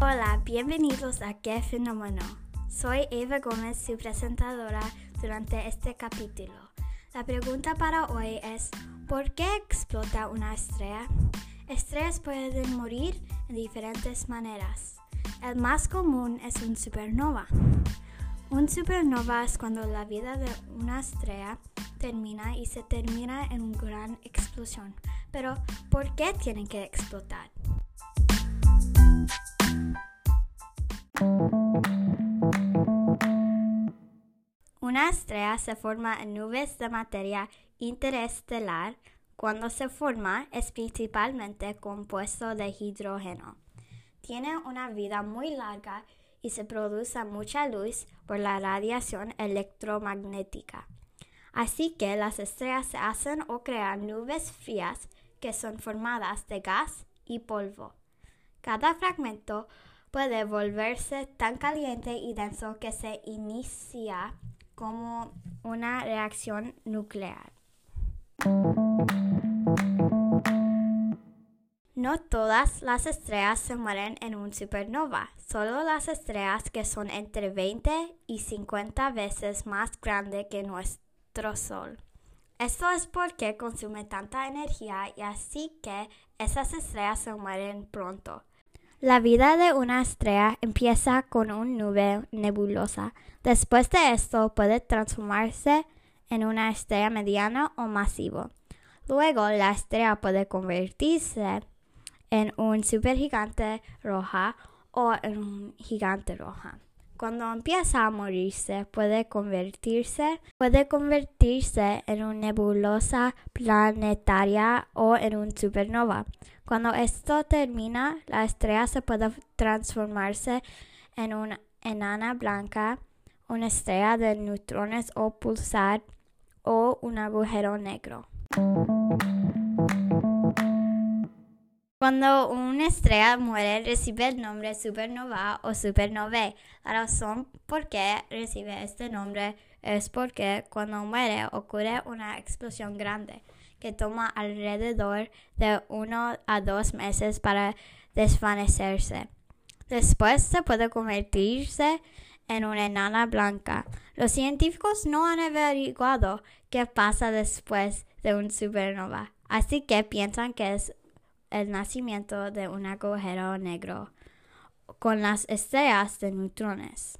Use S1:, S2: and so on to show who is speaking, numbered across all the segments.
S1: Hola, bienvenidos a Qué Fenómeno. Soy Eva Gómez, su presentadora durante este capítulo. La pregunta para hoy es, ¿por qué explota una estrella? Estrellas pueden morir en diferentes maneras. El más común es un supernova. Un supernova es cuando la vida de una estrella termina y se termina en una gran explosión. Pero, ¿por qué tienen que explotar? Una estrella se forma en nubes de materia interestelar. Cuando se forma es principalmente compuesto de hidrógeno. Tiene una vida muy larga y se produce mucha luz por la radiación electromagnética. Así que las estrellas se hacen o crean nubes frías que son formadas de gas y polvo. Cada fragmento puede volverse tan caliente y denso que se inicia como una reacción nuclear. No todas las estrellas se mueren en un supernova, solo las estrellas que son entre 20 y 50 veces más grandes que nuestro Sol. Esto es porque consume tanta energía y así que esas estrellas se mueren pronto. La vida de una estrella empieza con una nube nebulosa. Después de esto puede transformarse en una estrella mediana o masiva. Luego la estrella puede convertirse en un supergigante roja o en un gigante roja. Cuando empieza a morirse puede convertirse, puede convertirse en una nebulosa planetaria o en un supernova. Cuando esto termina, la estrella se puede transformarse en una enana blanca, una estrella de neutrones o pulsar o un agujero negro. Cuando una estrella muere recibe el nombre supernova o supernovae. La razón por qué recibe este nombre es porque cuando muere ocurre una explosión grande que toma alrededor de uno a dos meses para desvanecerse. Después se puede convertirse en una enana blanca. Los científicos no han averiguado qué pasa después de un supernova, así que piensan que es el nacimiento de un agujero negro con las estrellas de neutrones.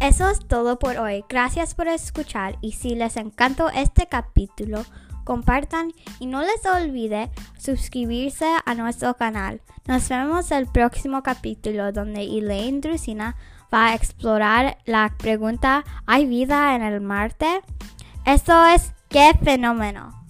S1: Eso es todo por hoy. Gracias por escuchar y si les encantó este capítulo, compartan y no les olvide suscribirse a nuestro canal. Nos vemos el próximo capítulo donde Elaine Drusina va a explorar la pregunta ¿hay vida en el Marte? Esto es qué fenómeno.